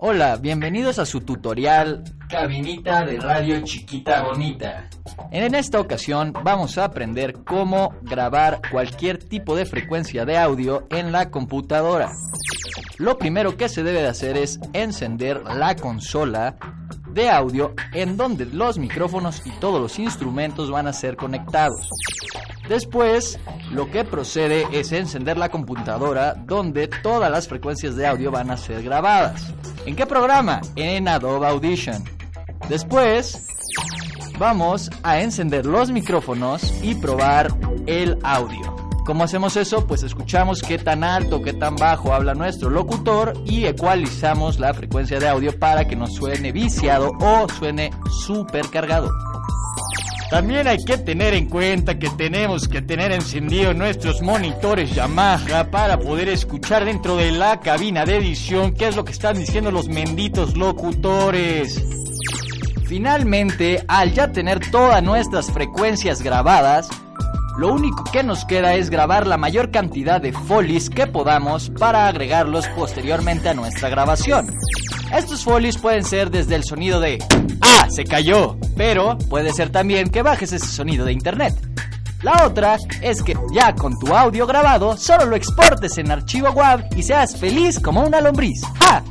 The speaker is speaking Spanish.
Hola, bienvenidos a su tutorial Cabinita de Radio Chiquita Bonita. En esta ocasión vamos a aprender cómo grabar cualquier tipo de frecuencia de audio en la computadora. Lo primero que se debe de hacer es encender la consola de audio en donde los micrófonos y todos los instrumentos van a ser conectados. Después, lo que procede es encender la computadora donde todas las frecuencias de audio van a ser grabadas. ¿En qué programa? En Adobe Audition. Después, vamos a encender los micrófonos y probar el audio. ¿Cómo hacemos eso? Pues escuchamos qué tan alto, qué tan bajo habla nuestro locutor y ecualizamos la frecuencia de audio para que nos suene viciado o suene súper cargado. También hay que tener en cuenta que tenemos que tener encendidos nuestros monitores Yamaha para poder escuchar dentro de la cabina de edición qué es lo que están diciendo los menditos locutores. Finalmente, al ya tener todas nuestras frecuencias grabadas, lo único que nos queda es grabar la mayor cantidad de folies que podamos para agregarlos posteriormente a nuestra grabación. Estos folies pueden ser desde el sonido de ¡Ah! Se cayó. Pero puede ser también que bajes ese sonido de internet. La otra es que ya con tu audio grabado solo lo exportes en archivo WAV y seas feliz como una lombriz. ¡Ja!